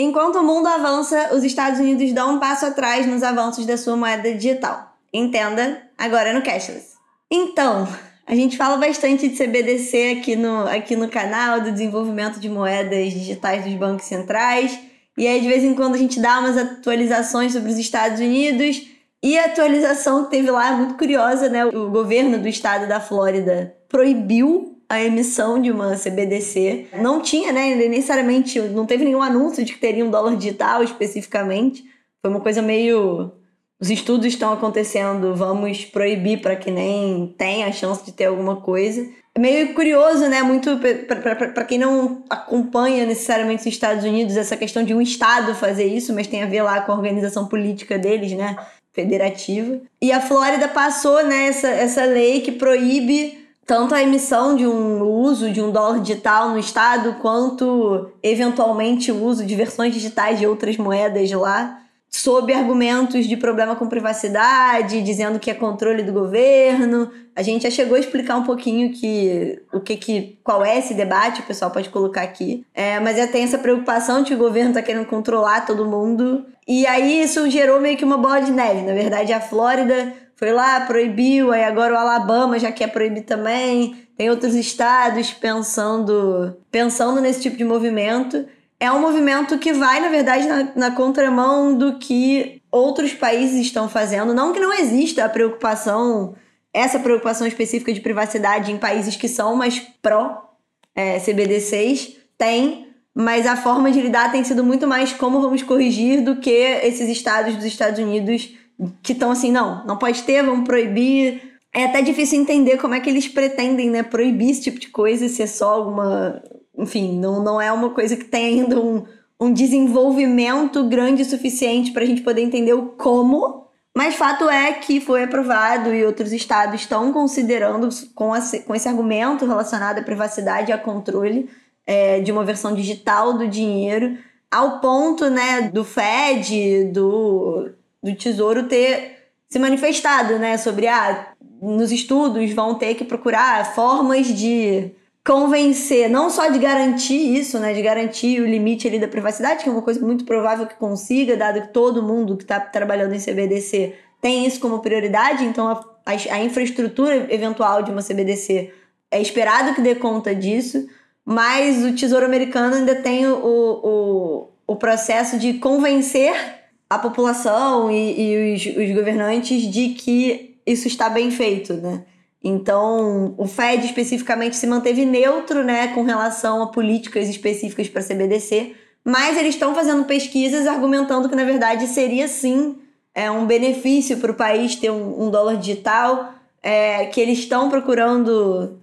Enquanto o mundo avança, os Estados Unidos dão um passo atrás nos avanços da sua moeda digital. Entenda agora no Cashless. Então, a gente fala bastante de CBDC aqui no, aqui no canal, do desenvolvimento de moedas digitais dos bancos centrais. E aí, de vez em quando, a gente dá umas atualizações sobre os Estados Unidos. E a atualização que teve lá é muito curiosa, né? O governo do estado da Flórida proibiu a emissão de uma CBDC. Não tinha, né, necessariamente, não teve nenhum anúncio de que teria um dólar digital especificamente. Foi uma coisa meio. Os estudos estão acontecendo, vamos proibir para que nem tenha a chance de ter alguma coisa. É meio curioso, né? Muito para quem não acompanha necessariamente os Estados Unidos, essa questão de um Estado fazer isso, mas tem a ver lá com a organização política deles, né? Federativa. E a Flórida passou né, essa, essa lei que proíbe tanto a emissão de um uso de um dólar digital no estado, quanto eventualmente o uso de versões digitais de outras moedas lá, sob argumentos de problema com privacidade, dizendo que é controle do governo. A gente já chegou a explicar um pouquinho que o que, que qual é esse debate, o pessoal pode colocar aqui. É, mas já tem essa preocupação de que o governo está querendo controlar todo mundo. E aí isso gerou meio que uma bola de neve. Na verdade, a Flórida foi lá, proibiu, aí agora o Alabama já quer proibir também. Tem outros estados pensando, pensando nesse tipo de movimento. É um movimento que vai, na verdade, na, na contramão do que outros países estão fazendo. Não que não exista a preocupação, essa preocupação específica de privacidade em países que são mais pró é, CBDCs, tem, mas a forma de lidar tem sido muito mais como vamos corrigir do que esses estados dos Estados Unidos que estão assim, não, não pode ter, vamos proibir. É até difícil entender como é que eles pretendem, né, proibir esse tipo de coisa, se é só alguma. Enfim, não, não é uma coisa que tem ainda um, um desenvolvimento grande o suficiente para a gente poder entender o como. Mas fato é que foi aprovado e outros estados estão considerando, com, esse, com esse argumento relacionado à privacidade e a controle é, de uma versão digital do dinheiro, ao ponto né, do Fed, do do Tesouro ter se manifestado, né, sobre ah, nos estudos vão ter que procurar formas de convencer, não só de garantir isso, né, de garantir o limite ali da privacidade, que é uma coisa muito provável que consiga, dado que todo mundo que está trabalhando em CBDC tem isso como prioridade, então a, a, a infraestrutura eventual de uma CBDC é esperado que dê conta disso, mas o Tesouro Americano ainda tem o, o, o processo de convencer a população e, e os, os, governantes de que isso está bem feito, né? Então, o Fed especificamente se manteve neutro, né, com relação a políticas específicas para a CBDC, mas eles estão fazendo pesquisas argumentando que, na verdade, seria sim é, um benefício para o país ter um, um dólar digital, é, que eles estão procurando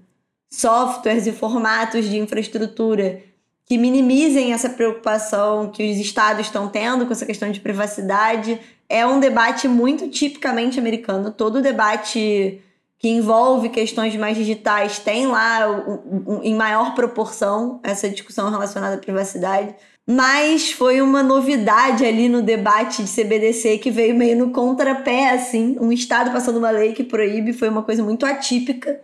softwares e formatos de infraestrutura que minimizem essa preocupação que os estados estão tendo com essa questão de privacidade. É um debate muito tipicamente americano. Todo debate que envolve questões mais digitais tem lá, em maior proporção, essa discussão relacionada à privacidade. Mas foi uma novidade ali no debate de CBDC que veio meio no contrapé, assim. Um estado passando uma lei que proíbe, foi uma coisa muito atípica.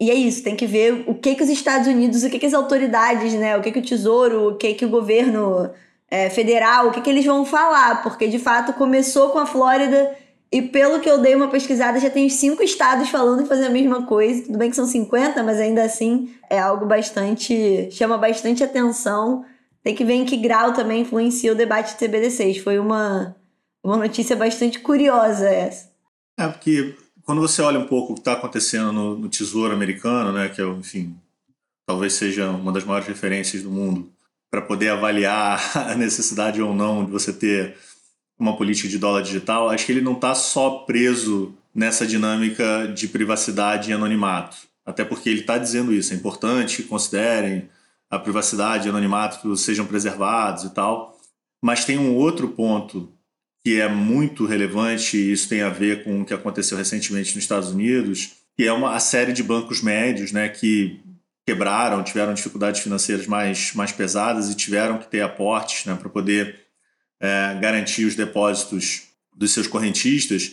E é isso, tem que ver o que que os Estados Unidos, o que que as autoridades, né, o que que o Tesouro, o que que o governo é, federal, o que que eles vão falar, porque de fato começou com a Flórida e pelo que eu dei uma pesquisada, já tem cinco estados falando em fazer a mesma coisa. Tudo bem que são 50, mas ainda assim é algo bastante. chama bastante atenção. Tem que ver em que grau também influencia o debate de CBD6. Foi uma, uma notícia bastante curiosa essa. É, porque quando você olha um pouco o que está acontecendo no, no, Tesouro Americano, né, que é, enfim, talvez seja uma das maiores referências do mundo para poder avaliar a necessidade ou não de você ter uma política de dólar digital, acho que ele não está só preso nessa dinâmica de privacidade e anonimato. Até porque ele está dizendo isso, é importante que considerem a privacidade e anonimato sejam preservados e tal. Mas tem um outro ponto que é muito relevante, e isso tem a ver com o que aconteceu recentemente nos Estados Unidos, que é uma a série de bancos médios né, que quebraram, tiveram dificuldades financeiras mais, mais pesadas e tiveram que ter aportes né, para poder é, garantir os depósitos dos seus correntistas,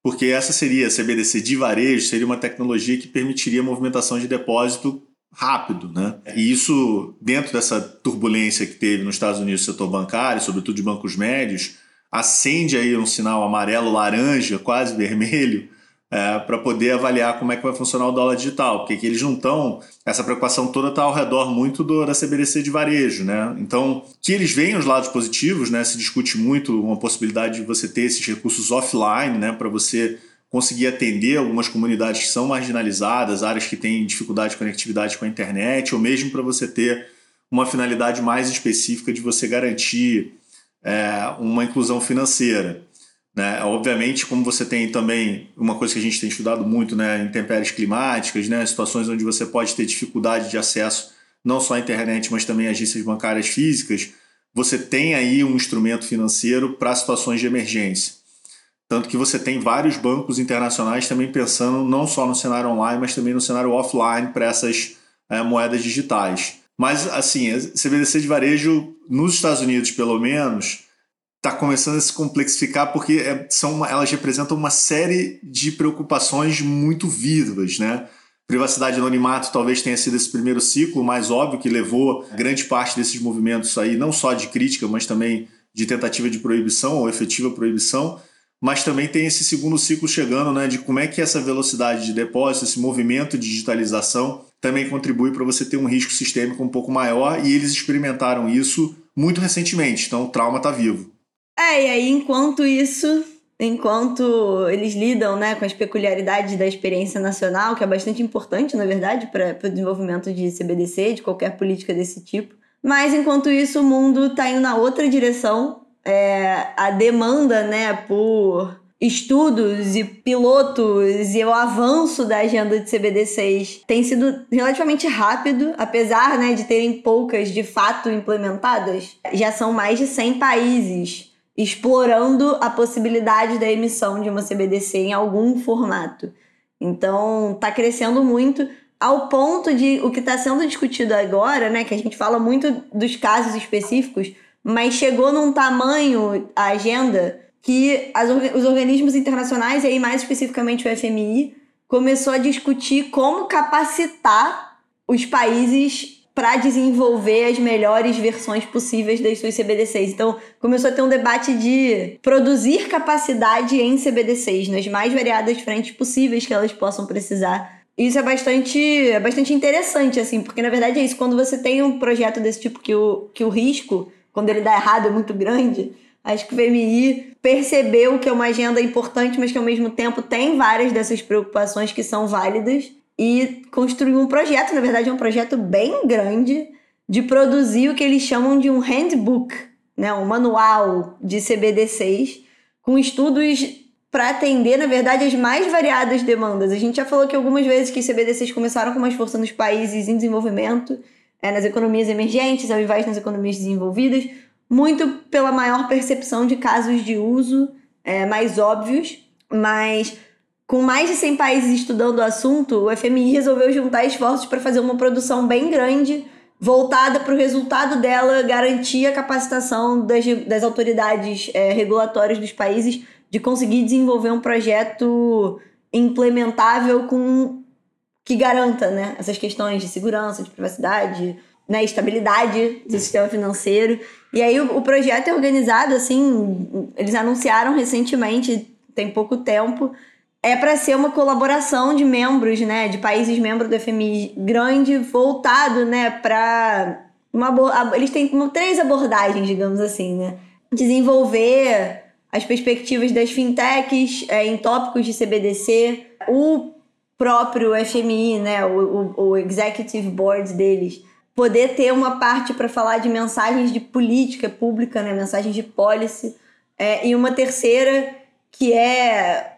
porque essa seria, a CBDC de varejo, seria uma tecnologia que permitiria movimentação de depósito rápido, né? E isso, dentro dessa turbulência que teve nos Estados Unidos setor bancário, sobretudo de bancos médios, acende aí um sinal amarelo, laranja, quase vermelho, é, para poder avaliar como é que vai funcionar o dólar digital, porque que eles não estão. Essa preocupação toda está ao redor muito do, da CBDC de varejo, né? Então, que eles veem os lados positivos, né? Se discute muito uma possibilidade de você ter esses recursos offline, né? Para você conseguir atender algumas comunidades que são marginalizadas, áreas que têm dificuldade de conectividade com a internet, ou mesmo para você ter uma finalidade mais específica de você garantir é, uma inclusão financeira. Né? Obviamente, como você tem também uma coisa que a gente tem estudado muito, né? intempéries climáticas, né? situações onde você pode ter dificuldade de acesso não só à internet, mas também agências bancárias físicas, você tem aí um instrumento financeiro para situações de emergência. Tanto que você tem vários bancos internacionais também pensando não só no cenário online, mas também no cenário offline para essas é, moedas digitais. Mas, assim, a CBDC de varejo, nos Estados Unidos, pelo menos, está começando a se complexificar porque é, são, elas representam uma série de preocupações muito vivas, né? Privacidade e anonimato talvez tenha sido esse primeiro ciclo mais óbvio que levou grande parte desses movimentos aí, não só de crítica, mas também de tentativa de proibição ou efetiva proibição mas também tem esse segundo ciclo chegando, né, de como é que essa velocidade de depósito, esse movimento de digitalização também contribui para você ter um risco sistêmico um pouco maior e eles experimentaram isso muito recentemente, então o trauma está vivo. É, e aí enquanto isso, enquanto eles lidam né, com as peculiaridades da experiência nacional, que é bastante importante, na verdade, para o desenvolvimento de CBDC, de qualquer política desse tipo, mas enquanto isso o mundo está indo na outra direção, é, a demanda né, por estudos e pilotos e o avanço da agenda de CBD6 tem sido relativamente rápido, apesar né, de terem poucas de fato implementadas. Já são mais de 100 países explorando a possibilidade da emissão de uma CBDC em algum formato. Então, está crescendo muito ao ponto de o que está sendo discutido agora, né, que a gente fala muito dos casos específicos, mas chegou num tamanho a agenda que as, os organismos internacionais, e aí mais especificamente o FMI, começou a discutir como capacitar os países para desenvolver as melhores versões possíveis das suas CBDCs. Então, começou a ter um debate de produzir capacidade em CBDCs nas mais variadas frentes possíveis que elas possam precisar. Isso é bastante, é bastante interessante, assim, porque na verdade é isso. Quando você tem um projeto desse tipo que o, que o risco quando ele dá errado é muito grande. Acho que o VMI percebeu que é uma agenda importante, mas que ao mesmo tempo tem várias dessas preocupações que são válidas e construiu um projeto, na verdade é um projeto bem grande, de produzir o que eles chamam de um handbook, né, um manual de CBD6, com estudos para atender, na verdade, as mais variadas demandas. A gente já falou que algumas vezes que CBD6 começaram com mais força nos países em desenvolvimento, é, nas economias emergentes ao invés nas economias desenvolvidas, muito pela maior percepção de casos de uso é, mais óbvios, mas com mais de 100 países estudando o assunto, o FMI resolveu juntar esforços para fazer uma produção bem grande, voltada para o resultado dela garantir a capacitação das, das autoridades é, regulatórias dos países de conseguir desenvolver um projeto implementável com que garanta né, essas questões de segurança, de privacidade, né, estabilidade do sistema financeiro. E aí o, o projeto é organizado assim, eles anunciaram recentemente, tem pouco tempo, é para ser uma colaboração de membros, né, de países membros do FMI grande, voltado, né, para uma eles têm três abordagens, digamos assim, né, desenvolver as perspectivas das fintechs é, em tópicos de CBDC, o próprio FMI, né, o, o, o executive board deles, poder ter uma parte para falar de mensagens de política pública, né, mensagens de policy, é, e uma terceira que é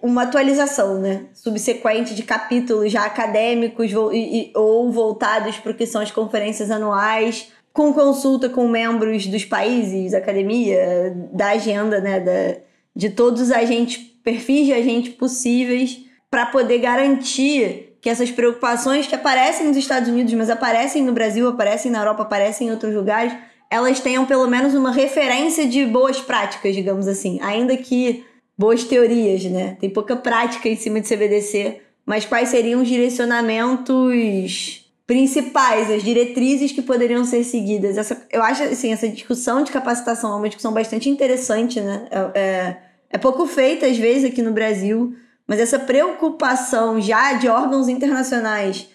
uma atualização, né, subsequente de capítulos já acadêmicos e, ou voltados para o que são as conferências anuais, com consulta com membros dos países, da academia, da agenda, né, da, de todos os agentes, perfis de agentes possíveis para poder garantir que essas preocupações que aparecem nos Estados Unidos, mas aparecem no Brasil, aparecem na Europa, aparecem em outros lugares, elas tenham pelo menos uma referência de boas práticas, digamos assim, ainda que boas teorias, né? Tem pouca prática em cima de CBDC, mas quais seriam os direcionamentos principais, as diretrizes que poderiam ser seguidas. Essa, eu acho assim, essa discussão de capacitação é uma discussão bastante interessante, né? É, é, é pouco feita às vezes aqui no Brasil, mas essa preocupação já de órgãos internacionais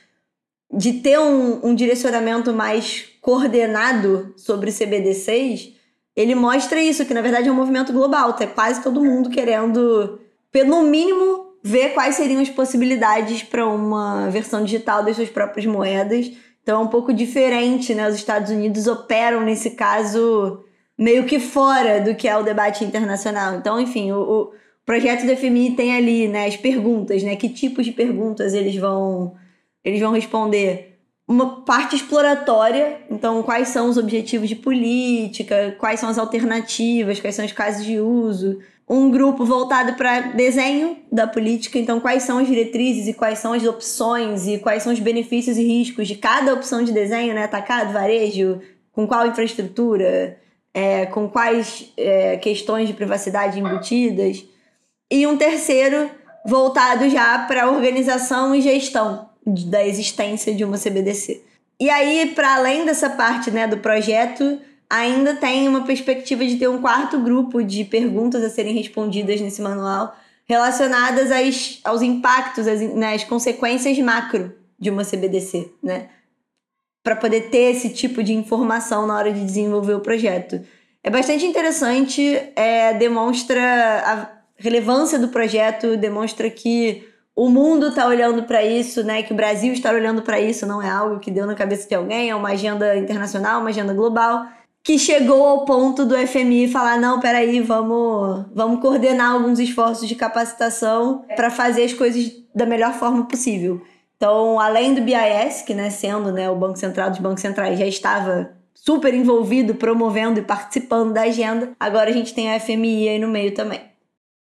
de ter um, um direcionamento mais coordenado sobre CBD6, ele mostra isso, que na verdade é um movimento global, tá quase todo mundo querendo, pelo mínimo, ver quais seriam as possibilidades para uma versão digital das suas próprias moedas. Então é um pouco diferente, né? Os Estados Unidos operam nesse caso meio que fora do que é o debate internacional. Então, enfim, o, o projeto do FMI tem ali, né, as perguntas, né? Que tipos de perguntas eles vão eles vão responder uma parte exploratória, então quais são os objetivos de política, quais são as alternativas, quais são os casos de uso. Um grupo voltado para desenho da política, então quais são as diretrizes e quais são as opções e quais são os benefícios e riscos de cada opção de desenho, né? Atacado, varejo, com qual infraestrutura, é, com quais é, questões de privacidade embutidas. E um terceiro voltado já para organização e gestão da existência de uma CBDC. E aí, para além dessa parte né, do projeto, ainda tem uma perspectiva de ter um quarto grupo de perguntas a serem respondidas nesse manual relacionadas às, aos impactos, às, né, às consequências macro de uma CBDC, né? Para poder ter esse tipo de informação na hora de desenvolver o projeto. É bastante interessante, é, demonstra relevância do projeto, demonstra que o mundo está olhando para isso, né? Que o Brasil está olhando para isso, não é algo que deu na cabeça de alguém, é uma agenda internacional, uma agenda global, que chegou ao ponto do FMI falar: não, peraí, vamos, vamos coordenar alguns esforços de capacitação para fazer as coisas da melhor forma possível. Então, além do BIS, que né, sendo né, o Banco Central dos Bancos Centrais já estava super envolvido, promovendo e participando da agenda, agora a gente tem a FMI aí no meio também.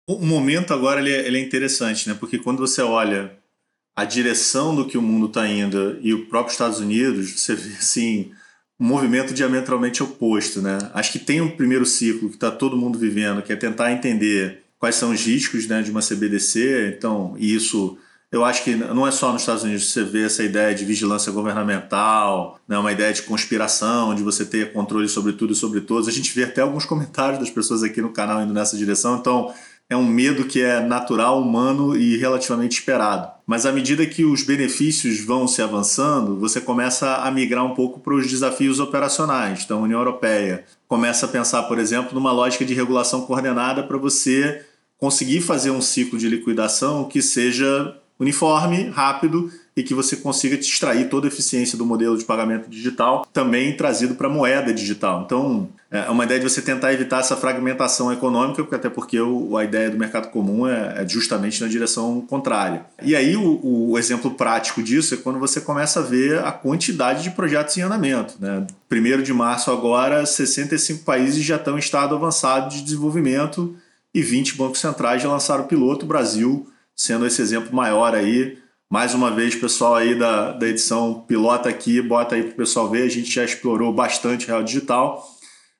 O momento agora ele é, ele é interessante, né? Porque quando você olha a direção do que o mundo está indo e o próprio Estados Unidos, você vê assim um movimento diametralmente oposto, né? Acho que tem um primeiro ciclo que está todo mundo vivendo, que é tentar entender quais são os riscos né, de uma CBDC. Então, isso eu acho que não é só nos Estados Unidos que você vê essa ideia de vigilância governamental, né, uma ideia de conspiração, de você ter controle sobre tudo e sobre todos. A gente vê até alguns comentários das pessoas aqui no canal indo nessa direção. Então, é um medo que é natural, humano e relativamente esperado. Mas à medida que os benefícios vão se avançando, você começa a migrar um pouco para os desafios operacionais. Então, a União Europeia começa a pensar, por exemplo, numa lógica de regulação coordenada para você conseguir fazer um ciclo de liquidação que seja uniforme, rápido e que você consiga extrair toda a eficiência do modelo de pagamento digital, também trazido para a moeda digital. Então, é uma ideia de você tentar evitar essa fragmentação econômica, porque até porque o, a ideia do mercado comum é, é, justamente na direção contrária. E aí o, o, exemplo prático disso é quando você começa a ver a quantidade de projetos em andamento. Né? Primeiro de março agora, 65 países já estão em estado avançado de desenvolvimento e 20 bancos centrais já lançaram o piloto, o Brasil sendo esse exemplo maior aí mais uma vez, pessoal aí da, da edição pilota aqui, bota aí para o pessoal ver. A gente já explorou bastante real digital,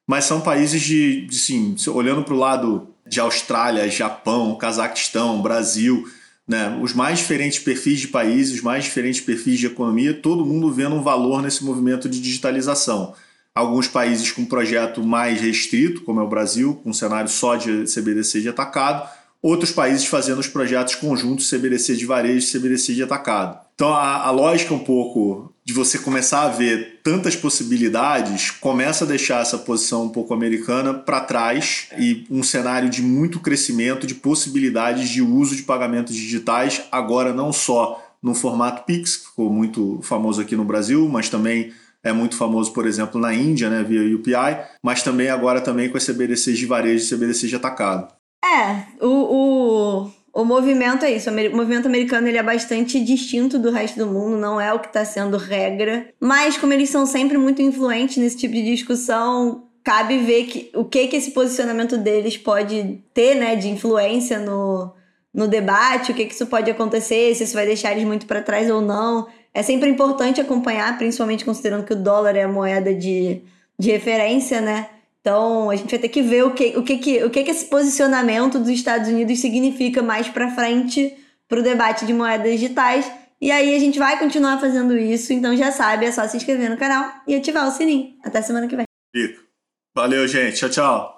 mas são países de, de sim, olhando para o lado de Austrália, Japão, Cazaquistão, Brasil, né, os mais diferentes perfis de países, os mais diferentes perfis de economia, todo mundo vendo um valor nesse movimento de digitalização. Alguns países com projeto mais restrito, como é o Brasil, com um cenário só de CBDC de atacado, outros países fazendo os projetos conjuntos CBDC de varejo e CBDC de atacado. Então a, a lógica um pouco de você começar a ver tantas possibilidades começa a deixar essa posição um pouco americana para trás e um cenário de muito crescimento de possibilidades de uso de pagamentos digitais, agora não só no formato Pix, que ficou muito famoso aqui no Brasil, mas também é muito famoso, por exemplo, na Índia, né, via UPI, mas também agora também com as CBDCs de varejo e CBDC de atacado. É, o, o, o movimento é isso. O movimento americano ele é bastante distinto do resto do mundo, não é o que está sendo regra. Mas, como eles são sempre muito influentes nesse tipo de discussão, cabe ver que, o que, que esse posicionamento deles pode ter né, de influência no, no debate, o que, que isso pode acontecer, se isso vai deixar eles muito para trás ou não. É sempre importante acompanhar, principalmente considerando que o dólar é a moeda de, de referência, né? Então, a gente vai ter que ver o que, o que, que, o que, que esse posicionamento dos Estados Unidos significa mais para frente para o debate de moedas digitais E aí a gente vai continuar fazendo isso, então já sabe, é só se inscrever no canal e ativar o sininho. Até semana que vem. Valeu, gente. Tchau, tchau.